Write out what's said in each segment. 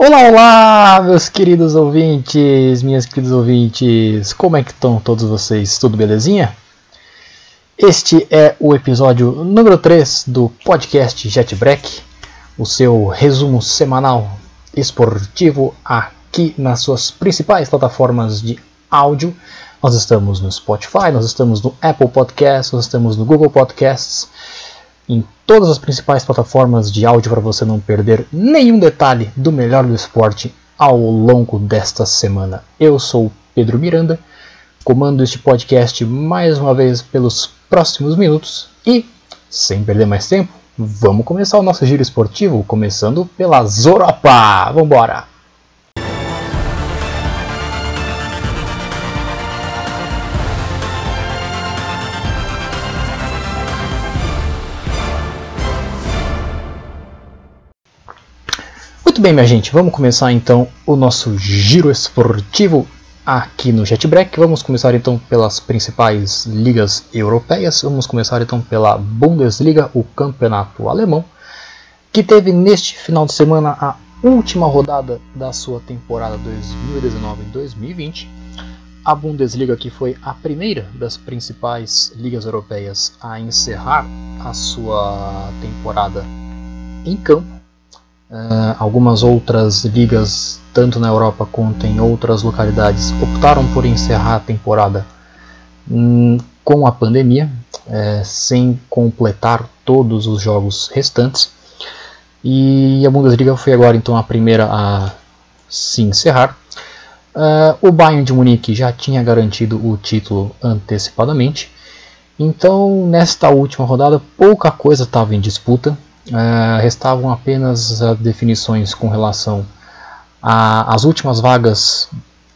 Olá, olá, meus queridos ouvintes, minhas queridas ouvintes, como é que estão todos vocês? Tudo belezinha? Este é o episódio número 3 do podcast Jetbreak, o seu resumo semanal esportivo aqui nas suas principais plataformas de áudio. Nós estamos no Spotify, nós estamos no Apple Podcasts, nós estamos no Google Podcasts em todas as principais plataformas de áudio para você não perder nenhum detalhe do melhor do esporte ao longo desta semana. Eu sou Pedro Miranda, comando este podcast mais uma vez pelos próximos minutos e, sem perder mais tempo, vamos começar o nosso giro esportivo, começando pela Europa. Vambora! Muito bem, minha gente, vamos começar então o nosso giro esportivo aqui no JetBreak. Vamos começar então pelas principais ligas europeias. Vamos começar então pela Bundesliga, o campeonato alemão, que teve neste final de semana a última rodada da sua temporada 2019-2020. A Bundesliga que foi a primeira das principais ligas europeias a encerrar a sua temporada em campo Uh, algumas outras ligas, tanto na Europa quanto em outras localidades, optaram por encerrar a temporada hum, com a pandemia, é, sem completar todos os jogos restantes. E a Bundesliga foi agora então a primeira a se encerrar. Uh, o Bayern de Munique já tinha garantido o título antecipadamente. Então, nesta última rodada, pouca coisa estava em disputa. Uh, restavam apenas definições com relação às últimas vagas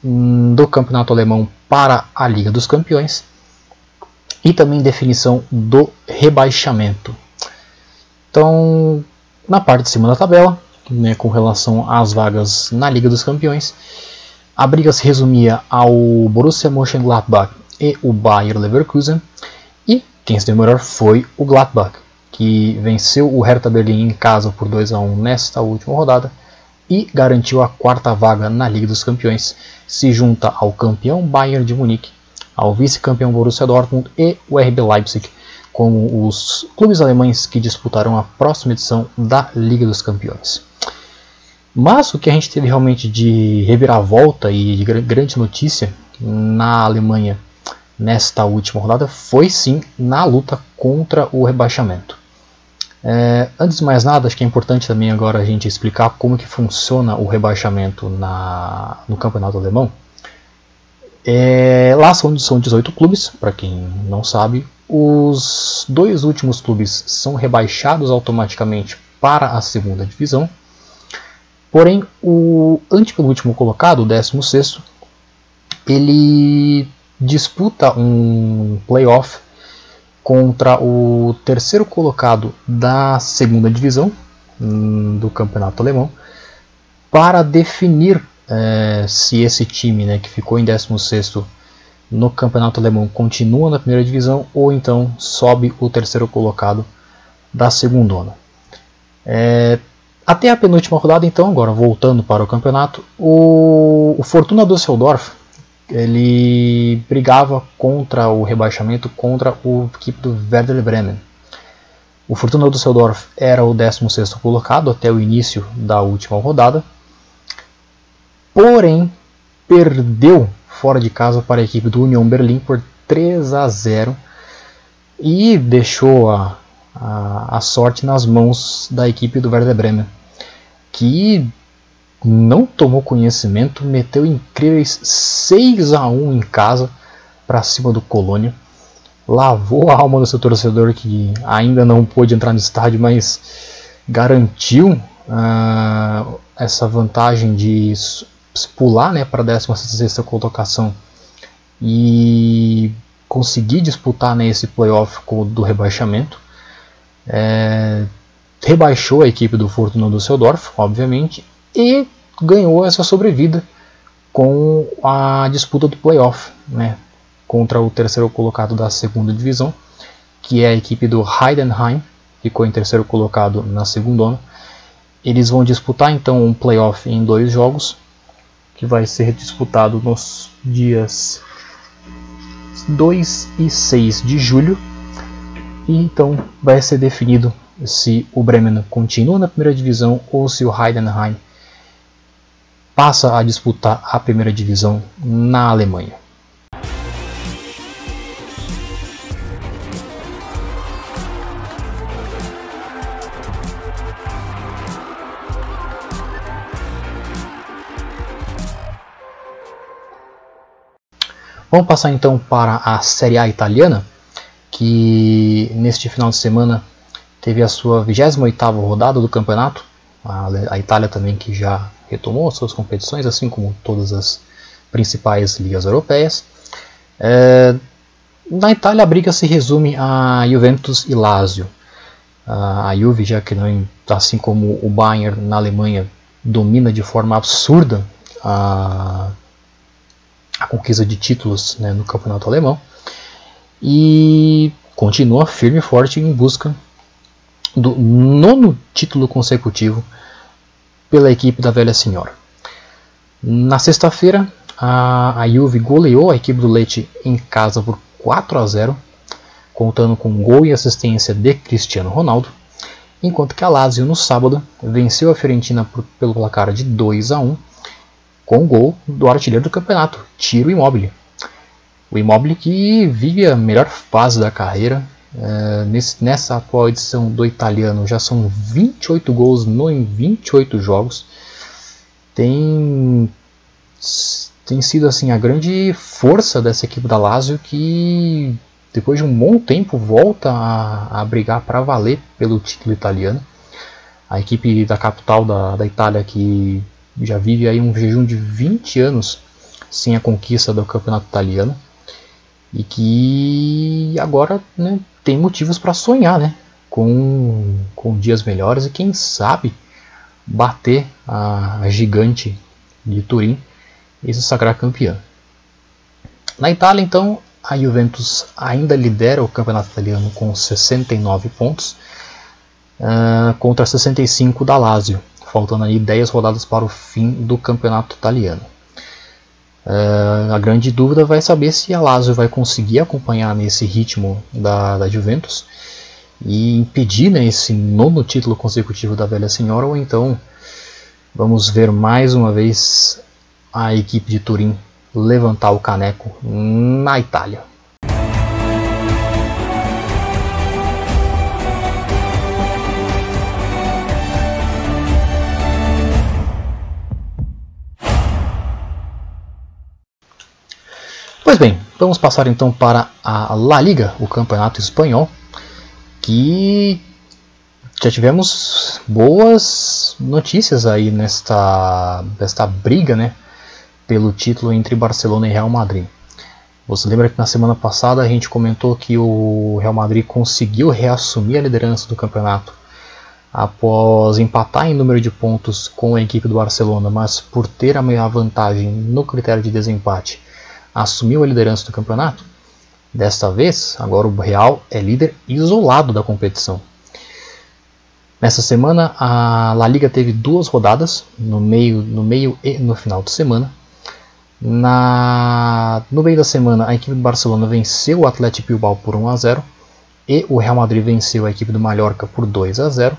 um, do campeonato alemão para a Liga dos Campeões e também definição do rebaixamento. Então, na parte de cima da tabela, né, com relação às vagas na Liga dos Campeões, a briga se resumia ao Borussia Mönchengladbach e o Bayer Leverkusen, e quem se melhor foi o Gladbach que venceu o Hertha Berlim em casa por 2 a 1 nesta última rodada e garantiu a quarta vaga na Liga dos Campeões. Se junta ao campeão Bayern de Munique, ao vice-campeão Borussia Dortmund e o RB Leipzig como os clubes alemães que disputarão a próxima edição da Liga dos Campeões. Mas o que a gente teve realmente de reviravolta e de grande notícia na Alemanha nesta última rodada foi sim na luta contra o rebaixamento. É, antes de mais nada, acho que é importante também agora a gente explicar como que funciona o rebaixamento na, no campeonato alemão. É, lá são, são 18 clubes, para quem não sabe. Os dois últimos clubes são rebaixados automaticamente para a segunda divisão. Porém, o antepenúltimo colocado, o 16, ele disputa um playoff contra o terceiro colocado da segunda divisão hum, do campeonato alemão para definir é, se esse time né, que ficou em 16 no campeonato alemão continua na primeira divisão ou então sobe o terceiro colocado da segunda. É, até a penúltima rodada, então, agora voltando para o campeonato, o, o Fortuna Düsseldorf ele brigava contra o rebaixamento contra o equipe do Werder Bremen. O Fortuna Düsseldorf era o 16º colocado até o início da última rodada, porém perdeu fora de casa para a equipe do Union Berlim por 3 a 0 e deixou a, a, a sorte nas mãos da equipe do Werder Bremen, que não tomou conhecimento, meteu incríveis 6 a 1 em casa para cima do Colônia. Lavou a alma do seu torcedor que ainda não pôde entrar no estádio, mas garantiu uh, essa vantagem de pular né, para a 16 colocação e conseguir disputar né, esse playoff do rebaixamento. É, rebaixou a equipe do Fortuna Düsseldorf, obviamente, e ganhou essa sobrevida com a disputa do playoff né, contra o terceiro colocado da segunda divisão, que é a equipe do Heidenheim, ficou em terceiro colocado na segunda. eles vão disputar então um playoff em dois jogos, que vai ser disputado nos dias 2 e 6 de julho. E então vai ser definido se o Bremen continua na primeira divisão ou se o Heidenheim passa a disputar a primeira divisão na Alemanha. Vamos passar então para a Série A italiana, que neste final de semana teve a sua 28ª rodada do campeonato. A Itália também que já retomou suas competições, assim como todas as principais ligas europeias. É, na Itália a briga se resume a Juventus e Lazio. A Juve, já que não, assim como o Bayern na Alemanha, domina de forma absurda a a conquista de títulos né, no campeonato alemão e continua firme e forte em busca do nono título consecutivo pela equipe da velha senhora. Na sexta-feira, a, a Juve goleou a equipe do Leite em casa por 4 a 0, contando com gol e assistência de Cristiano Ronaldo, enquanto que a Lazio no sábado venceu a Fiorentina por, pelo placar de 2 a 1 com gol do artilheiro do campeonato, Tiro Immobile. O Immobile que vive a melhor fase da carreira. É, nesse, nessa atual edição do italiano já são 28 gols no, em 28 jogos. Tem, tem sido assim a grande força dessa equipe da Lazio que depois de um bom tempo volta a, a brigar para valer pelo título italiano. A equipe da capital da, da Itália que já vive aí um jejum de 20 anos sem a conquista do campeonato italiano e que agora né, tem motivos para sonhar né, com, com dias melhores e quem sabe bater a, gigante de Turim e se sagrar campeã. Na Itália, então, a Juventus ainda lidera o campeonato italiano com 69 pontos uh, contra 65 da Lazio faltando aí 10 rodadas para o fim do campeonato italiano. Uh, a grande dúvida vai saber se a Lazio vai conseguir acompanhar nesse ritmo da, da Juventus e impedir né, esse nono título consecutivo da velha senhora, ou então vamos ver mais uma vez a equipe de Turim levantar o caneco na Itália. Pois bem, vamos passar então para a La Liga, o campeonato espanhol, que já tivemos boas notícias aí nesta, nesta briga né, pelo título entre Barcelona e Real Madrid. Você lembra que na semana passada a gente comentou que o Real Madrid conseguiu reassumir a liderança do campeonato após empatar em número de pontos com a equipe do Barcelona, mas por ter a maior vantagem no critério de desempate assumiu a liderança do campeonato. Desta vez, agora o Real é líder isolado da competição. Nessa semana, a La Liga teve duas rodadas, no meio, no meio e no final de semana. Na, no meio da semana, a equipe do Barcelona venceu o Atlético Bilbao por 1 a 0 e o Real Madrid venceu a equipe do Mallorca por 2 a 0.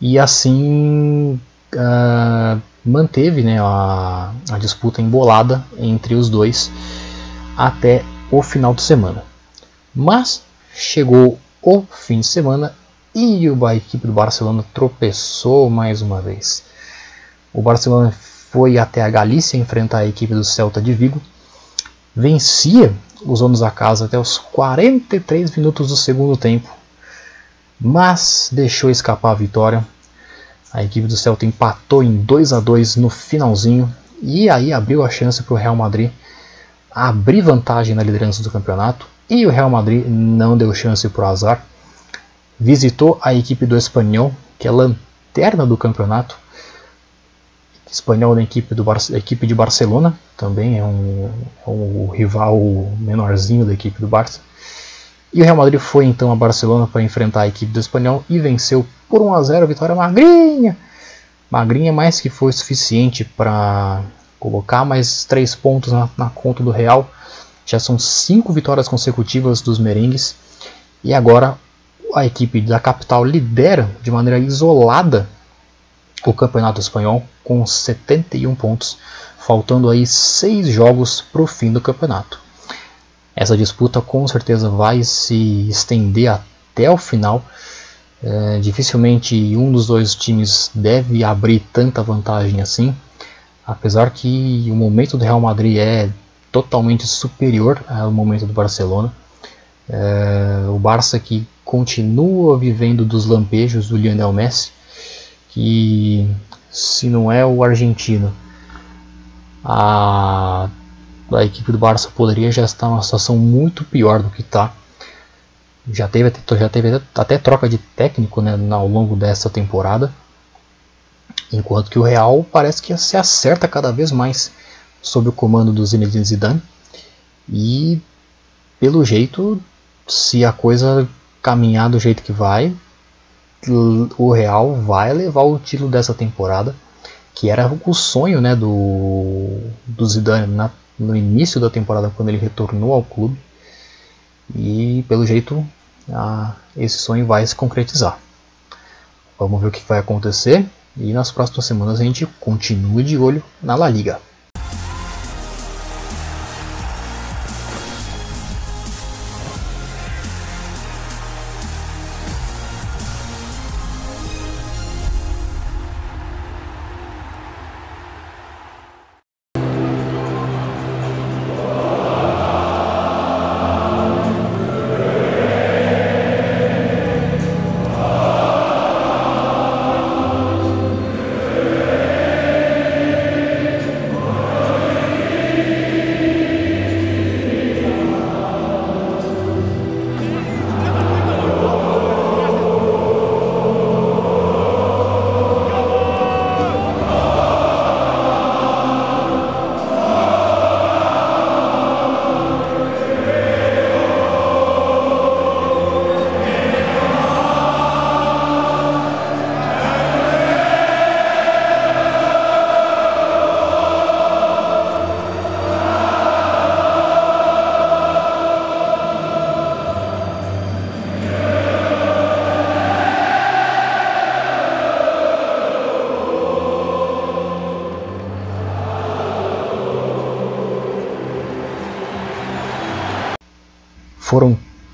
E assim, uh, manteve né, a, a disputa embolada entre os dois até o final de semana. Mas chegou o fim de semana e a equipe do Barcelona tropeçou mais uma vez. O Barcelona foi até a Galícia enfrentar a equipe do Celta de Vigo, vencia os homens da casa até os 43 minutos do segundo tempo, mas deixou escapar a vitória a equipe do Celta empatou em 2 a 2 no finalzinho e aí abriu a chance para o Real Madrid abrir vantagem na liderança do campeonato. E o Real Madrid não deu chance para o azar. Visitou a equipe do Espanhol, que é lanterna do campeonato. Espanhol da equipe, do equipe de Barcelona, também é um, é um rival menorzinho da equipe do Barça. E o Real Madrid foi então a Barcelona para enfrentar a equipe do Espanhol e venceu por 1 a 0, vitória magrinha. Magrinha mais que foi suficiente para colocar mais 3 pontos na, na conta do Real. Já são 5 vitórias consecutivas dos merengues. E agora a equipe da capital lidera de maneira isolada o campeonato espanhol com 71 pontos, faltando aí 6 jogos para o fim do campeonato. Essa disputa com certeza vai se estender até o final. É, dificilmente um dos dois times deve abrir tanta vantagem assim, apesar que o momento do Real Madrid é totalmente superior ao momento do Barcelona. É, o Barça que continua vivendo dos lampejos do Lionel Messi, que se não é o argentino, a, a equipe do Barça poderia já estar numa situação muito pior do que está. Já teve, já teve até troca de técnico né, ao longo dessa temporada. Enquanto que o Real parece que se acerta cada vez mais sob o comando do Zinedine Zidane. E pelo jeito, se a coisa caminhar do jeito que vai, o Real vai levar o título dessa temporada, que era o sonho né, do, do Zidane na, no início da temporada, quando ele retornou ao clube. E pelo jeito a, esse sonho vai se concretizar. Vamos ver o que vai acontecer e nas próximas semanas a gente continua de olho na La Liga.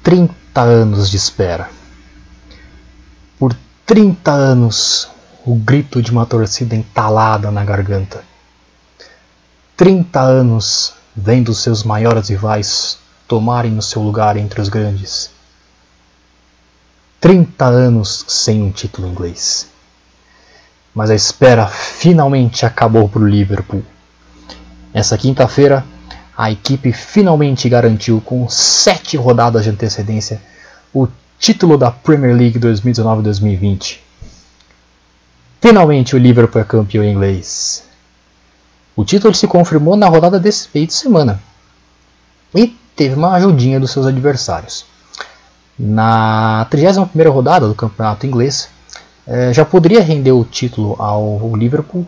30 anos de espera. Por 30 anos, o grito de uma torcida entalada na garganta. 30 anos vendo seus maiores rivais tomarem o seu lugar entre os grandes. 30 anos sem um título inglês. Mas a espera finalmente acabou para o Liverpool. Essa quinta-feira, a equipe finalmente garantiu, com sete rodadas de antecedência, o título da Premier League 2019-2020. Finalmente o Liverpool é campeão inglês. O título se confirmou na rodada desse meio de semana e teve uma ajudinha dos seus adversários. Na 31ª rodada do campeonato inglês, eh, já poderia render o título ao Liverpool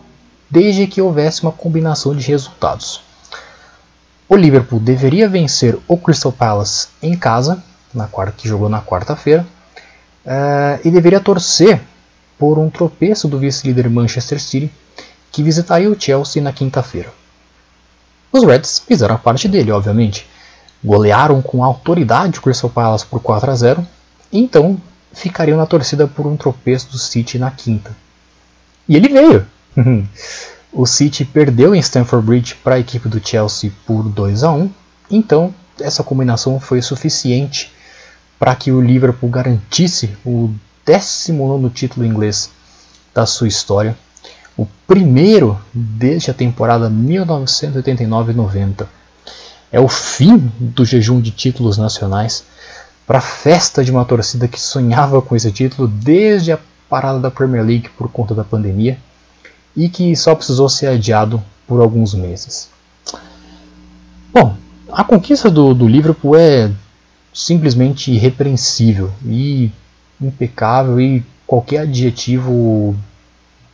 desde que houvesse uma combinação de resultados. O Liverpool deveria vencer o Crystal Palace em casa, na quarta, que jogou na quarta-feira, uh, e deveria torcer por um tropeço do vice-líder Manchester City, que visitaria o Chelsea na quinta-feira. Os Reds fizeram a parte dele, obviamente. Golearam com autoridade o Crystal Palace por 4 a 0, e então ficariam na torcida por um tropeço do City na quinta. E ele veio! O City perdeu em Stamford Bridge para a equipe do Chelsea por 2 a 1, então essa combinação foi suficiente para que o Liverpool garantisse o 19 título inglês da sua história, o primeiro desde a temporada 1989-90. É o fim do jejum de títulos nacionais para a festa de uma torcida que sonhava com esse título desde a parada da Premier League por conta da pandemia e que só precisou ser adiado por alguns meses. Bom, a conquista do, do Liverpool é simplesmente irrepreensível e impecável e qualquer adjetivo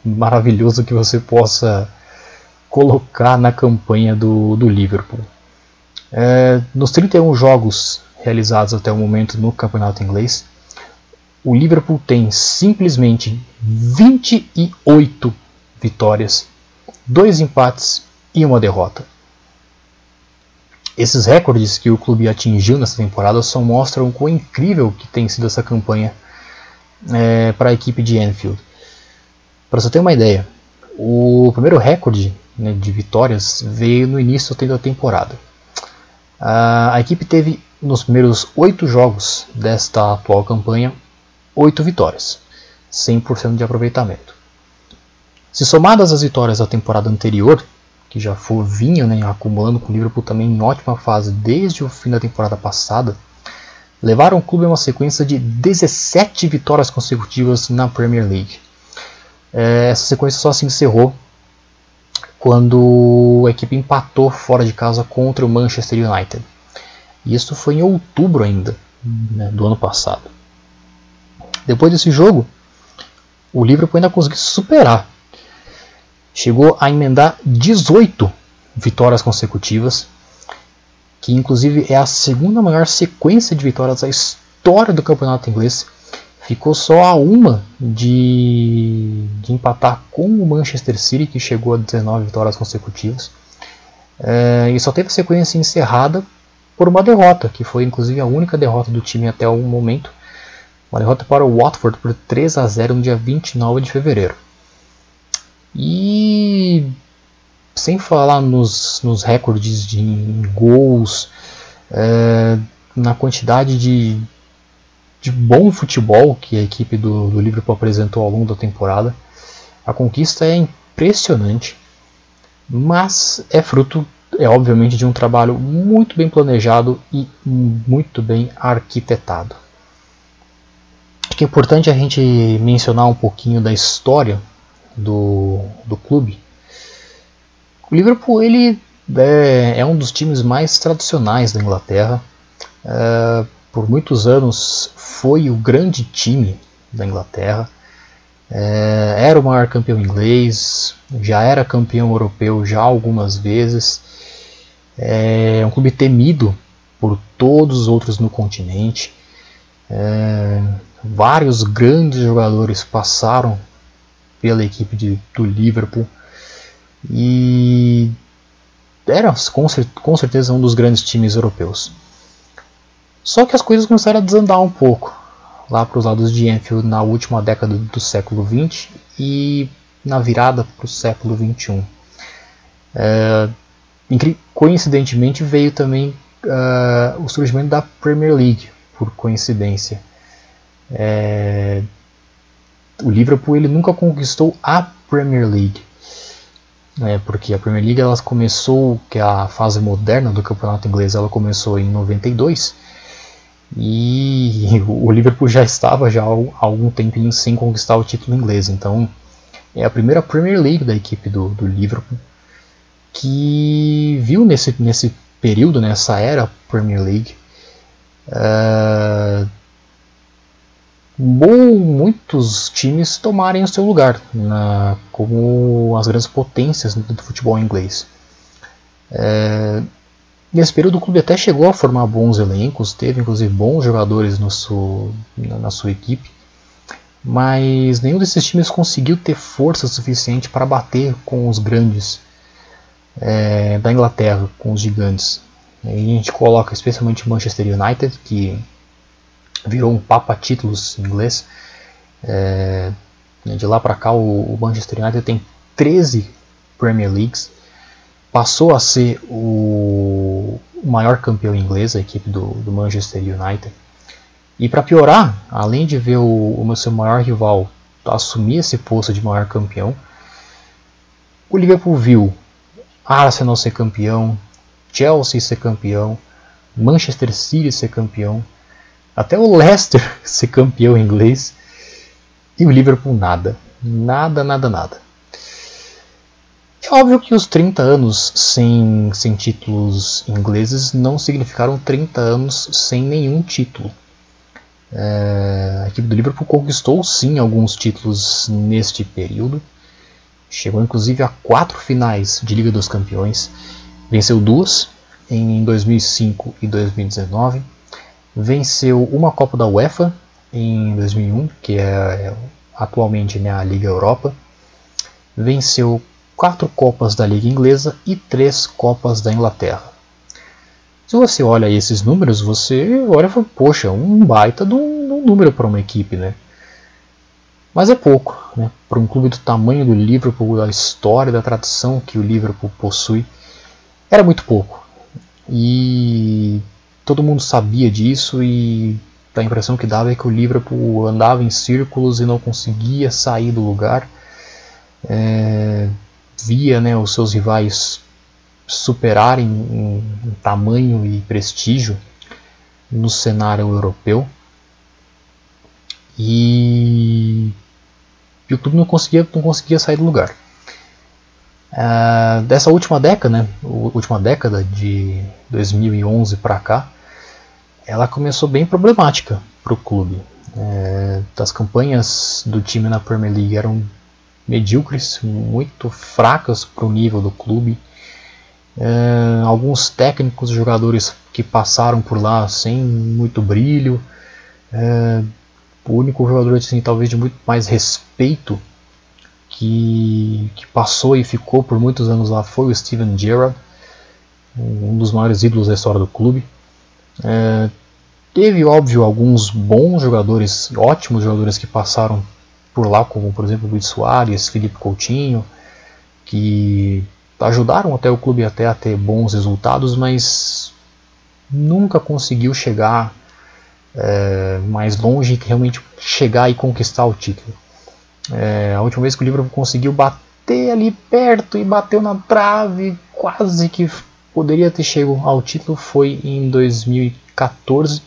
maravilhoso que você possa colocar na campanha do, do Liverpool. É, nos 31 jogos realizados até o momento no campeonato inglês, o Liverpool tem simplesmente 28 vitórias, dois empates e uma derrota. Esses recordes que o clube atingiu nessa temporada só mostram o quão incrível que tem sido essa campanha é, para a equipe de Anfield. Para você ter uma ideia, o primeiro recorde né, de vitórias veio no início da temporada. A, a equipe teve nos primeiros oito jogos desta atual campanha oito vitórias, 100% de aproveitamento. Se somadas as vitórias da temporada anterior, que já for, vinha né, acumulando com o Liverpool também em ótima fase desde o fim da temporada passada, levaram o clube a uma sequência de 17 vitórias consecutivas na Premier League. É, essa sequência só se encerrou quando a equipe empatou fora de casa contra o Manchester United. E isso foi em outubro ainda né, do ano passado. Depois desse jogo, o Liverpool ainda conseguiu superar chegou a emendar 18 vitórias consecutivas, que inclusive é a segunda maior sequência de vitórias da história do campeonato inglês. Ficou só a uma de, de empatar com o Manchester City, que chegou a 19 vitórias consecutivas. É, e só teve a sequência encerrada por uma derrota, que foi inclusive a única derrota do time até o momento. Uma derrota para o Watford por 3 a 0 no dia 29 de fevereiro. E sem falar nos, nos recordes de gols, é, na quantidade de, de bom futebol que a equipe do, do Liverpool apresentou ao longo da temporada, a conquista é impressionante, mas é fruto, é obviamente, de um trabalho muito bem planejado e muito bem arquitetado. Acho que é importante a gente mencionar um pouquinho da história do, do clube. O Liverpool ele é, é um dos times mais tradicionais da Inglaterra. É, por muitos anos foi o grande time da Inglaterra. É, era o maior campeão inglês, já era campeão europeu já algumas vezes. É um clube temido por todos os outros no continente. É, vários grandes jogadores passaram pela equipe de, do Liverpool. E era com, com certeza um dos grandes times europeus. Só que as coisas começaram a desandar um pouco lá para os lados de Enfield na última década do século XX e na virada para o século XXI. É, coincidentemente veio também uh, o surgimento da Premier League, por coincidência. É, o Liverpool ele nunca conquistou a Premier League. Né, porque a Premier League ela começou, que é a fase moderna do campeonato inglês, ela começou em 92 e o Liverpool já estava já há algum tempo sem conquistar o título inglês. Então é a primeira Premier League da equipe do, do Liverpool que viu nesse, nesse período, nessa era Premier League, uh, bom, muitos times tomarem o seu lugar na, como as grandes potências do futebol inglês. É, nesse período o clube até chegou a formar bons elencos, teve inclusive bons jogadores no na, na sua equipe, mas nenhum desses times conseguiu ter força suficiente para bater com os grandes é, da Inglaterra, com os gigantes. E a gente coloca especialmente Manchester United, que virou um papa títulos em inglês. É, de lá para cá o, Manchester United tem 13 Premier Leagues, passou a ser o, maior campeão inglês, a equipe do, do Manchester United. E para piorar, além de ver o, o seu maior rival assumir esse posto de maior campeão, o Liverpool viu Arsenal ser campeão, Chelsea ser campeão, Manchester City ser campeão, até o Leicester ser campeão inglês e o Liverpool nada. Nada, nada, nada. É óbvio que os 30 anos sem, sem títulos ingleses não significaram 30 anos sem nenhum título. É, a equipe do Liverpool conquistou sim alguns títulos neste período. Chegou inclusive a quatro finais de Liga dos Campeões. Venceu duas em 2005 e 2019. Venceu uma Copa da UEFA em 2001, que é, é atualmente né, a Liga Europa. Venceu quatro Copas da Liga Inglesa e três Copas da Inglaterra. Se você olha esses números, você olha e fala, poxa, um baita de um, um número para uma equipe, né? Mas é pouco, né? Para um clube do tamanho do Liverpool, da história, da tradição que o Liverpool possui, era muito pouco. E todo mundo sabia disso e a impressão que dava é que o Liverpool andava em círculos e não conseguia sair do lugar. É, via né, os seus rivais superarem em, em tamanho e prestígio no cenário europeu. E, e o clube não conseguia, não conseguia sair do lugar. Uh, dessa última década, né, última década de 2011 para cá, ela começou bem problemática para o clube. É, as campanhas do time na Premier League eram medíocres, muito fracas para o nível do clube. É, alguns técnicos jogadores que passaram por lá sem muito brilho. É, o único jogador assim, talvez de muito mais respeito que, que passou e ficou por muitos anos lá foi o Steven Gerrard, um dos maiores ídolos da história do clube. É, teve, óbvio, alguns bons jogadores, ótimos jogadores que passaram por lá, como por exemplo Luiz Soares, Felipe Coutinho, que ajudaram até o clube até a ter bons resultados, mas nunca conseguiu chegar é, mais longe que realmente chegar e conquistar o título. É, a última vez que o Liverpool conseguiu bater ali perto e bateu na trave, quase que poderia ter chegado ao título, foi em 2014,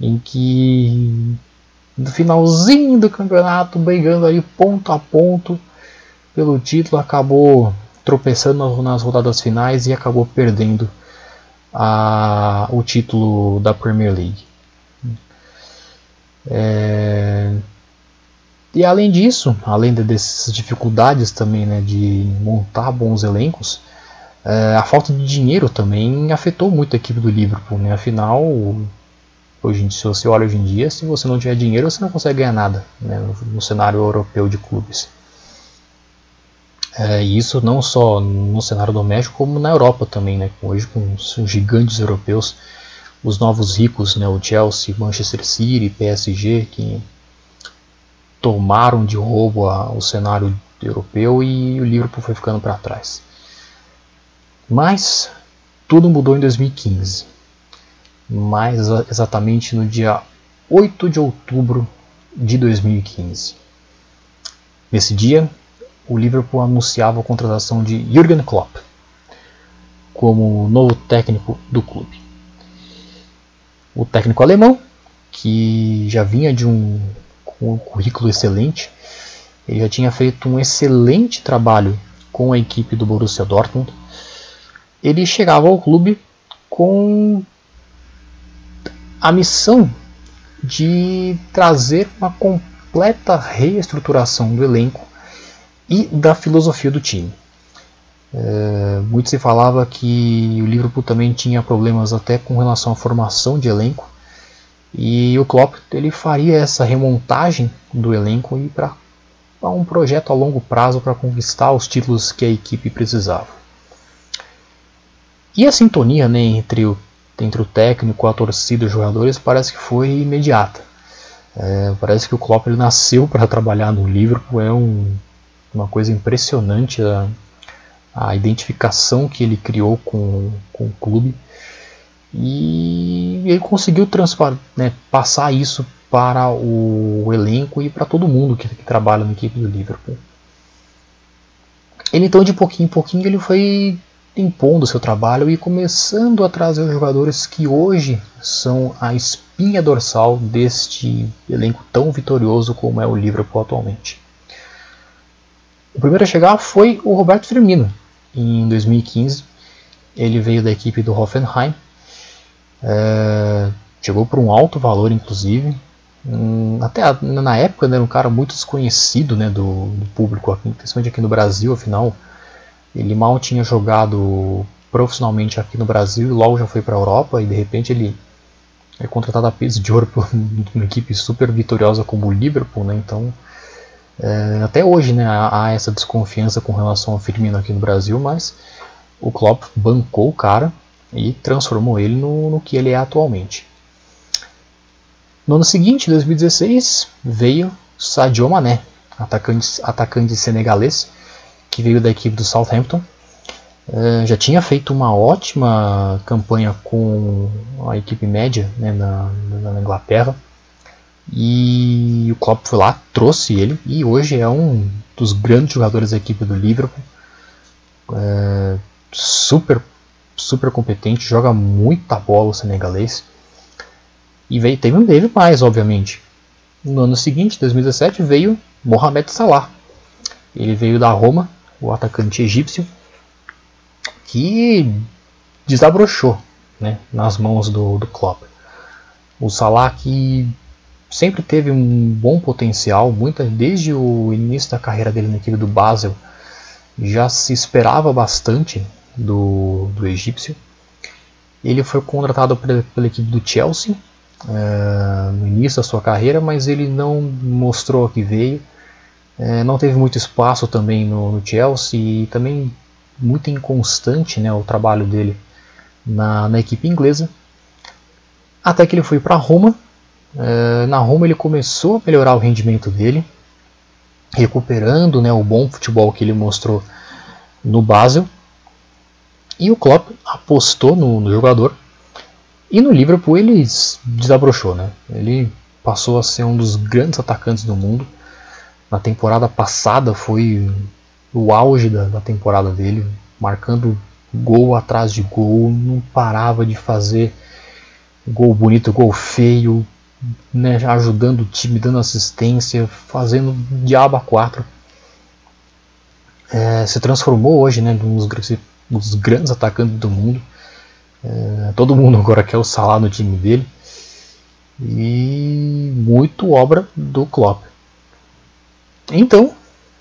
em que no finalzinho do campeonato, brigando ali ponto a ponto pelo título, acabou tropeçando nas rodadas finais e acabou perdendo a, o título da Premier League. É, e além disso, além dessas dificuldades também né, de montar bons elencos, é, a falta de dinheiro também afetou muito a equipe do Liverpool. Né? Afinal, Hoje, se você olha hoje em dia, se você não tiver dinheiro, você não consegue ganhar nada né, no, no, cenário europeu de clubes. É, e isso não só no cenário doméstico, como na Europa também. Né, hoje, com os gigantes europeus, os novos ricos, né, o Chelsea, Manchester City, PSG, que tomaram de roubo a, o cenário europeu e o Liverpool foi ficando para trás. Mas tudo mudou em 2015 mais exatamente no dia 8 de outubro de 2015. Nesse dia, o Liverpool anunciava a contratação de Jürgen Klopp como novo técnico do clube. O técnico alemão, que já vinha de um, um currículo excelente, ele já tinha feito um excelente trabalho com a equipe do Borussia Dortmund. Ele chegava ao clube com a missão de trazer uma completa reestruturação do elenco e da filosofia do time. É, muito se falava que o Liverpool também tinha problemas até com relação à formação de elenco e o Klopp ele faria essa remontagem do elenco e para um projeto a longo prazo para conquistar os títulos que a equipe precisava. E a sintonia né, entre o entre o técnico, a torcida e os jogadores parece que foi imediata. É, parece que o Klopp ele nasceu para trabalhar no Liverpool, é um, uma coisa impressionante a, a, identificação que ele criou com, com o clube e ele conseguiu né, passar isso para o, elenco e para todo mundo que, que trabalha na equipe do Liverpool. Ele então de pouquinho em pouquinho ele foi impondo seu trabalho e começando a trazer os jogadores que hoje são a espinha dorsal deste elenco tão vitorioso como é o Liverpool atualmente. O primeiro a chegar foi o Roberto Firmino, em 2015. Ele veio da equipe do Hoffenheim, é, chegou por um alto valor, inclusive. Hum, até na época né, era um cara muito desconhecido né, do, do público, principalmente aqui no Brasil, afinal ele mal tinha jogado profissionalmente aqui no Brasil e logo já foi para a Europa e de repente ele é contratado a peso de ouro por uma equipe super vitoriosa como o Liverpool, né? Então é, até hoje né, há essa desconfiança com relação ao Firmino aqui no Brasil, mas o Klopp bancou o cara e transformou ele no, no que ele é atualmente. No ano seguinte, 2016, veio Sadio Mané, atacante, atacante senegalês, que veio da equipe do Southampton. Uh, já tinha feito uma ótima campanha com a equipe média né, na, na, Inglaterra. E o Klopp foi lá, trouxe ele e hoje é um dos grandes jogadores da equipe do Liverpool. Uh, super, super competente, joga muita bola o senegalês. E veio, teve, teve mais, obviamente. No ano seguinte, 2017, veio Mohamed Salah. Ele veio da Roma, o atacante egípcio, que desabrochou né, nas mãos do, do Klopp. O Salah que sempre teve um bom potencial, muita, desde o início da carreira dele na equipe do Basel, já se esperava bastante do, do egípcio. Ele foi contratado pela, pela equipe do Chelsea é, no início da sua carreira, mas ele não mostrou que veio. É, não teve muito espaço também no, no, Chelsea e também muito inconstante né, o trabalho dele na, na equipe inglesa. Até que ele foi para Roma. É, na Roma ele começou a melhorar o rendimento dele, recuperando né, o bom futebol que ele mostrou no Basel. E o Klopp apostou no, no jogador e no Liverpool ele desabrochou, né? Ele passou a ser um dos grandes atacantes do mundo. Na temporada passada foi o auge da, da temporada dele, marcando gol atrás de gol, não parava de fazer gol bonito, gol feio, né, ajudando o time, dando assistência, fazendo diabo a quatro. É, se transformou hoje né, num dos, dos grandes atacantes do mundo. É, todo mundo agora quer o Salah no time dele. E muito obra do Klopp. Então,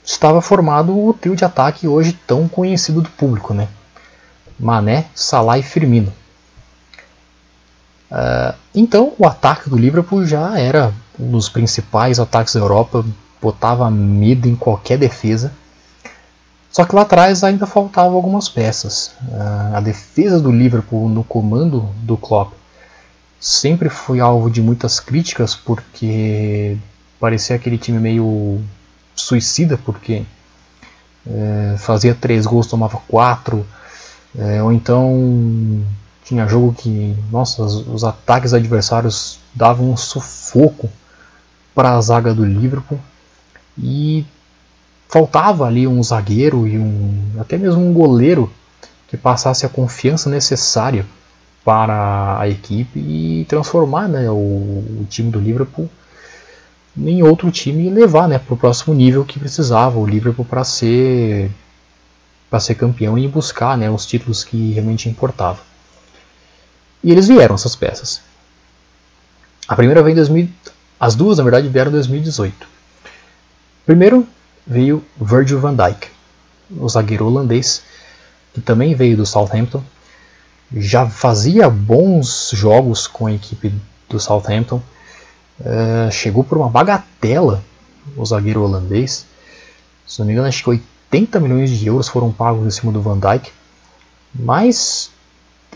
estava formado o trio de ataque hoje tão conhecido do público, né? Mané, Salah e Firmino. Uh, então, o ataque do Liverpool já era um dos principais ataques da Europa, botava medo em qualquer defesa. Só que lá atrás ainda faltavam algumas peças. Ah, a defesa do Liverpool no comando do Klopp sempre foi alvo de muitas críticas porque parecia aquele time meio suicida porque é, fazia três gols tomava quatro é, ou então tinha jogo que nossa os, os ataques adversários davam um sufoco para a zaga do Liverpool. E faltava ali um zagueiro e um até mesmo um goleiro que passasse a confiança necessária para a equipe e transformar né, o, o time do Liverpool em outro time levar né, para o próximo nível que precisava o Liverpool para ser para ser campeão e buscar né, os títulos que realmente importavam. E eles vieram essas peças. A primeira veio em 2000, as duas na verdade vieram em 2018. Primeiro veio Virgil van Dijk, o zagueiro holandês, que também veio do Southampton. Já fazia bons jogos com a equipe do Southampton. Uh, chegou por uma bagatela o zagueiro holandês. Se não me engano, acho que 80 milhões de euros foram pagos em cima do Van Dijk. Mas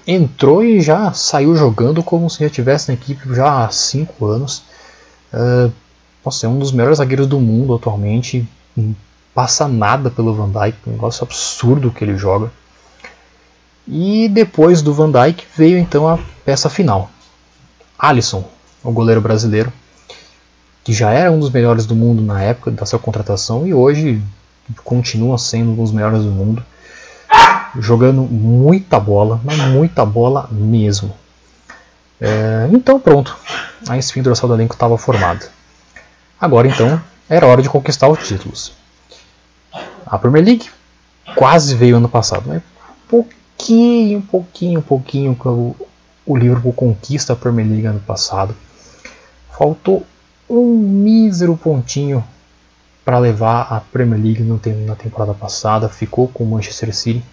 entrou e já saiu jogando como se já estivesse na equipe já há 5 anos. Uh, nossa, é um dos melhores zagueiros do mundo atualmente não passa nada pelo Van Dijk, um negócio absurdo que ele joga. E depois do Van Dijk veio então a peça final. Alisson, o goleiro brasileiro, que já era um dos melhores do mundo na época da sua contratação e hoje continua sendo um dos melhores do mundo, jogando muita bola, mas muita bola mesmo. É, então pronto, a espinha dorsal do elenco estava formada. Agora então era hora de conquistar os títulos. A Premier League quase veio ano passado, mas pouquinho, pouquinho, pouquinho o, o Liverpool conquista a Premier League ano passado. Faltou um mísero pontinho para levar a Premier League na temporada passada, ficou com o Manchester City.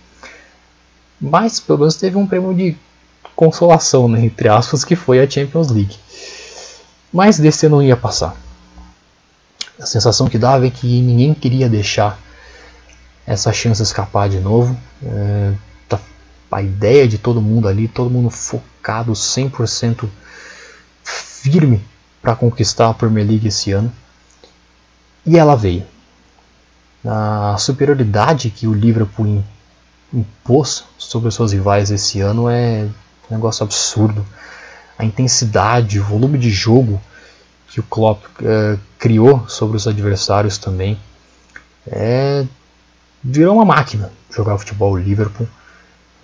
Mas pelo menos teve um prêmio de consolação, né, entre aspas, que foi a Champions League. Mas desse não ia passar. A sensação que dava é que ninguém queria deixar essa chance escapar de novo. É, tá, a ideia de todo mundo ali, todo mundo focado 100% firme para conquistar a Premier League esse ano. E ela veio. A superioridade que o Liverpool impôs sobre os seus rivais esse ano é um negócio absurdo. A intensidade, o volume de jogo que o Klopp uh, criou sobre os adversários também é virou uma máquina jogar futebol o Liverpool.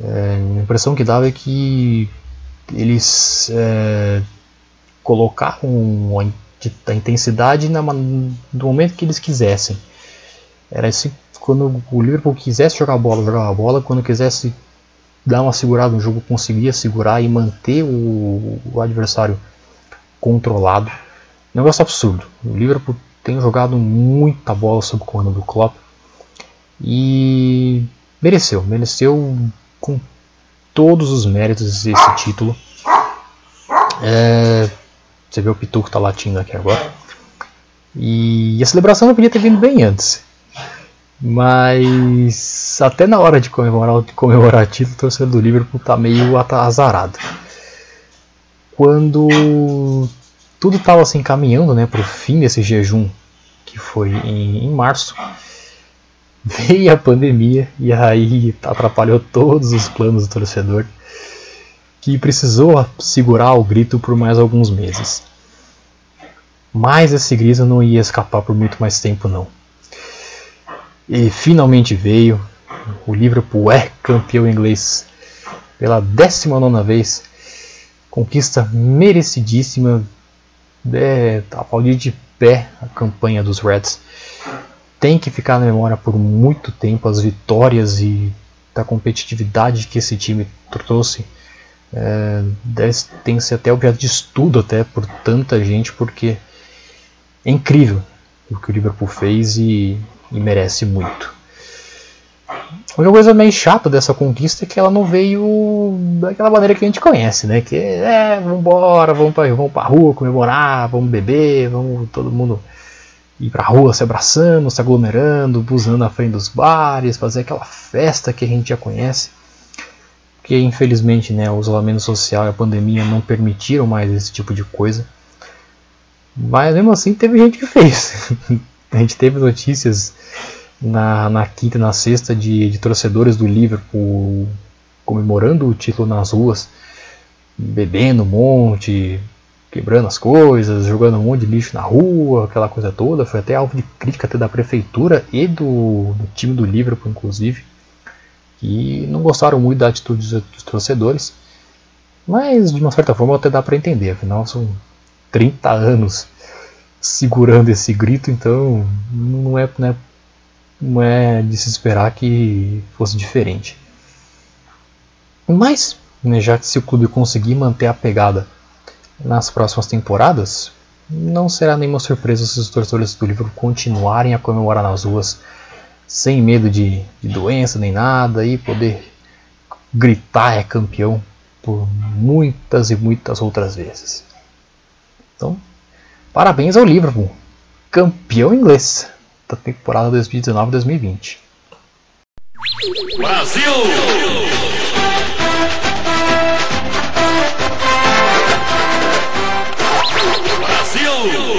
É, a impressão que dava é que eles é, colocaram a intensidade na, no momento que eles quisessem. Era assim, quando o Liverpool quisesse jogar a bola, jogava a bola, quando quisesse dar uma segurada no jogo, conseguia segurar e manter o, o adversário controlado. Negócio absurdo. O Liverpool tem jogado muita bola sob o comando do Klopp e mereceu, mereceu com todos os méritos esse título. É, você vê o Pituco tá latindo aqui agora. E a celebração não podia ter vindo bem antes. Mas até na hora de comemorar, de comemorar o título, o torcedor do Liverpool tá meio azarado. Quando tudo estava se assim, encaminhando né, para o fim desse jejum, que foi em, em março, veio a pandemia e aí atrapalhou todos os planos do torcedor, que precisou segurar o grito por mais alguns meses. Mas esse grito não ia escapar por muito mais tempo não. E finalmente veio. O Liverpool é campeão inglês pela 19 vez. Conquista merecidíssima. É, aplaudir de pé a campanha dos Reds. Tem que ficar na memória por muito tempo as vitórias e da competitividade que esse time trouxe. É, deve, tem que ser até objeto de estudo até por tanta gente, porque é incrível o que o Liverpool fez e e merece muito. A única coisa meio chata dessa conquista é que ela não veio daquela maneira que a gente conhece, né? Que é, vamos embora, vamos pra, vamos pra rua comemorar, vamos beber, vamos todo mundo ir pra rua se abraçando, se aglomerando, buzando na frente dos bares, fazer aquela festa que a gente já conhece. Porque infelizmente né, o isolamento social e a pandemia não permitiram mais esse tipo de coisa. Mas mesmo assim teve gente que fez. A gente teve notícias na, na quinta e na sexta de, de torcedores do Liverpool comemorando o título nas ruas, bebendo um monte, quebrando as coisas, jogando um monte de lixo na rua, aquela coisa toda. Foi até alvo de crítica até da prefeitura e do, do time do Liverpool, inclusive, que não gostaram muito da atitude dos, dos torcedores. Mas de uma certa forma até dá para entender, afinal são 30 anos segurando esse grito, então não é, não é, não é de se esperar que fosse diferente. Mas, né, já que se o clube conseguir manter a pegada nas próximas temporadas, não será nenhuma surpresa se os torcedores do livro continuarem a comemorar nas ruas sem medo de, de doença nem nada e poder gritar é campeão por muitas e muitas outras vezes. Então, Parabéns ao Liverpool, campeão inglês da temporada 2019-2020. Brasil! Brasil!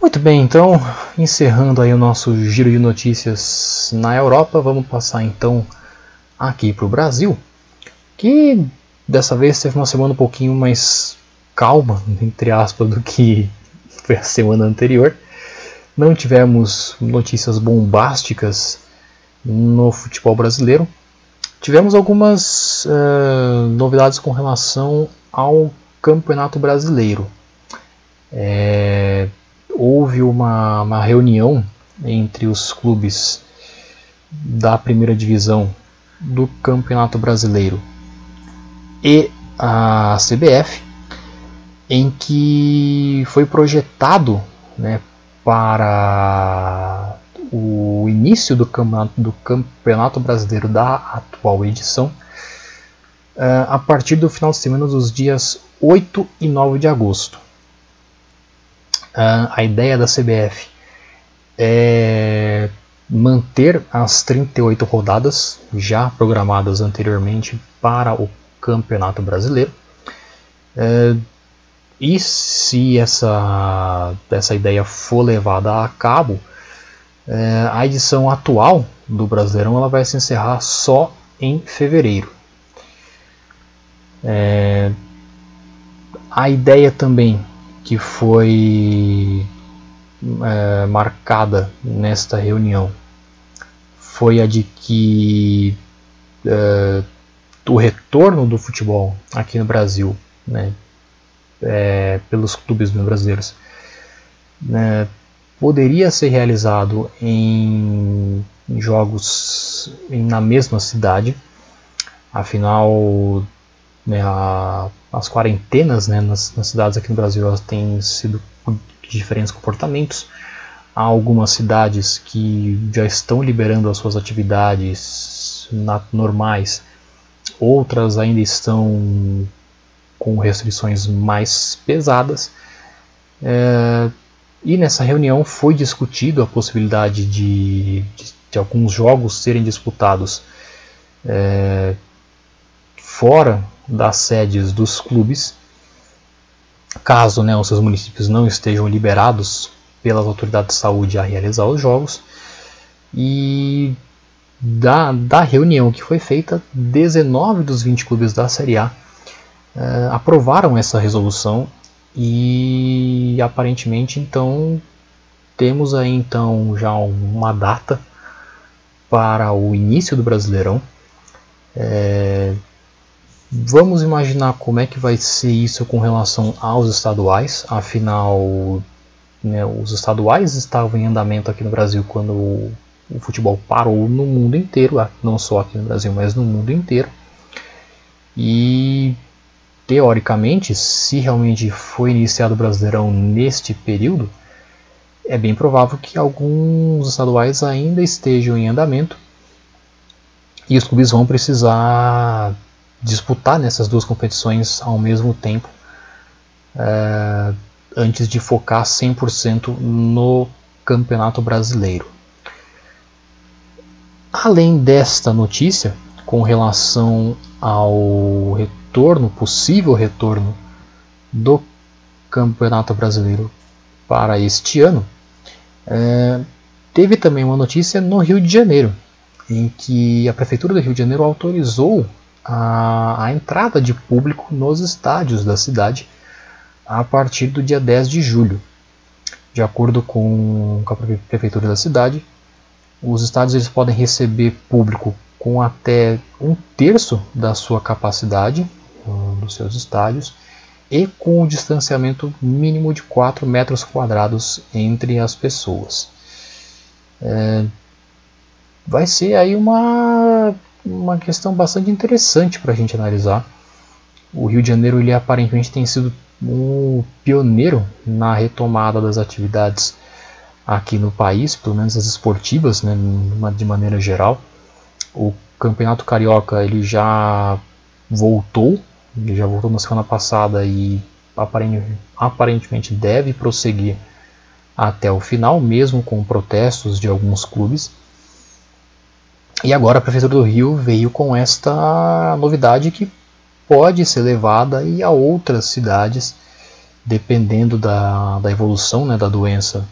Muito bem, então, encerrando aí o nosso giro de notícias na Europa, vamos passar então aqui para o Brasil, que dessa vez teve uma semana um pouquinho mais calma, entre aspas, do que foi a semana anterior. Não tivemos notícias bombásticas no futebol brasileiro. Tivemos algumas uh, novidades com relação ao Campeonato Brasileiro. É, houve uma, uma reunião entre os clubes da primeira divisão do Campeonato Brasileiro e a CBF, em que foi projetado né, para o início do campeonato, do campeonato Brasileiro da atual edição, uh, a partir do final de semana dos dias 8 e 9 de agosto. A ideia da CBF é manter as 38 rodadas já programadas anteriormente para o Campeonato Brasileiro. Uh, e se essa, essa ideia for levada a cabo, é, a edição atual do Brasileirão ela vai se encerrar só em fevereiro. É, a ideia também que foi é, marcada nesta reunião foi a de que é, o retorno do futebol aqui no Brasil, né, é, pelos clubes brasileiros né, poderia ser realizado em, jogos na mesma cidade, afinal né, a, as quarentenas né, nas, nas, cidades aqui no Brasil elas têm sido de diferentes comportamentos. Há algumas cidades que já estão liberando as suas atividades normais, outras ainda estão com restrições mais pesadas. É, e nessa reunião foi discutido a possibilidade de, de, de alguns jogos serem disputados é, fora das sedes dos clubes, caso né, os seus municípios não estejam liberados pelas autoridades de saúde a realizar os jogos. E da, da reunião que foi feita, 19 dos 20 clubes da Série A uh, aprovaram essa resolução e aparentemente então temos aí então já uma data para o início do Brasileirão. É, vamos imaginar como é que vai ser isso com relação aos estaduais, afinal né, os estaduais estavam em andamento aqui no Brasil quando o, o futebol parou no mundo inteiro, não só aqui no Brasil, mas no mundo inteiro. E teoricamente, se realmente foi iniciado o Brasileirão neste período, é bem provável que alguns estaduais ainda estejam em andamento e os clubes vão precisar disputar nessas duas competições ao mesmo tempo é, antes de focar 100% no Campeonato Brasileiro. Além desta notícia, com relação ao retorno, possível retorno do Campeonato Brasileiro para este ano, é, teve também uma notícia no Rio de Janeiro, em que a Prefeitura do Rio de Janeiro autorizou a, a entrada de público nos estádios da cidade a partir do dia 10 de julho. De acordo com a Prefeitura da cidade, os estádios eles podem receber público com até um terço da sua capacidade dos seus estádios e com o distanciamento mínimo de 4 metros quadrados entre as pessoas. É, vai ser aí uma, uma questão bastante interessante para a gente analisar. O Rio de Janeiro ele aparentemente tem sido um pioneiro na retomada das atividades aqui no país, pelo menos as esportivas, né, de maneira geral. O Campeonato Carioca ele já voltou ele já voltou na semana passada e aparentemente deve prosseguir até o final, mesmo com protestos de alguns clubes. E agora a Prefeitura do Rio veio com esta novidade que pode ser levada a outras cidades, dependendo da, da evolução né, da doença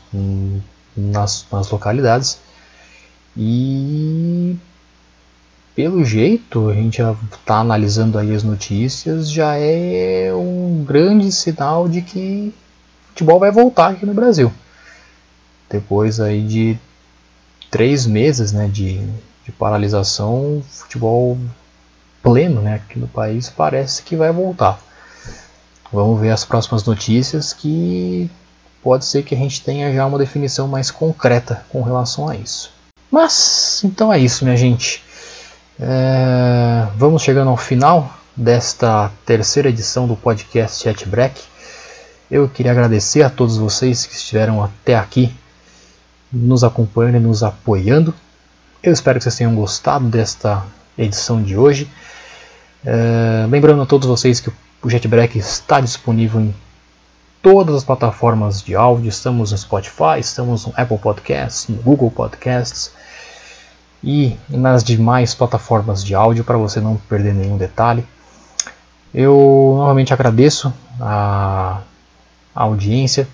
nas, nas localidades. E pelo jeito, a gente está analisando aí as notícias, já é um grande sinal de que o futebol vai voltar aqui no Brasil. Depois aí de três meses né, de, de paralisação, futebol pleno né, aqui no país parece que vai voltar. Vamos ver as próximas notícias que pode ser que a gente tenha já uma definição mais concreta com relação a isso. Mas então é isso, minha gente. É, vamos chegando ao final desta terceira edição do podcast Chat Break. Eu queria agradecer a todos vocês que estiveram até aqui nos acompanhando e nos apoiando. Eu espero que vocês tenham gostado desta edição de hoje. É, lembrando a todos vocês que o JetBreak está disponível em todas as plataformas de áudio. Estamos no Spotify, estamos no Apple Podcasts, no Google Podcasts e nas demais plataformas de áudio para você não perder nenhum detalhe. Eu novamente agradeço a, a audiência.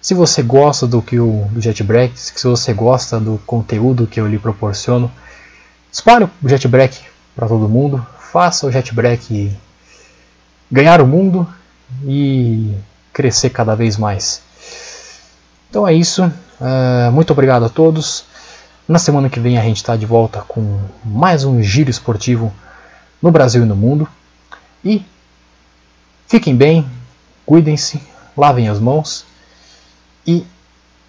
Se você gosta do que o do se você gosta do conteúdo que eu lhe proporciono, espalhe o JetBreak para todo mundo, faça o JetBreak ganhar o mundo e crescer cada vez mais. Então é isso. Uh, muito obrigado a todos. Na semana que vem a gente está de volta com mais um giro esportivo no Brasil e no mundo. E fiquem bem, cuidem-se, lavem as mãos e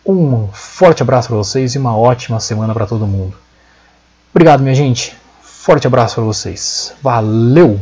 um forte abraço para vocês e uma ótima semana para todo mundo. Obrigado, minha gente. Forte abraço para vocês. Valeu!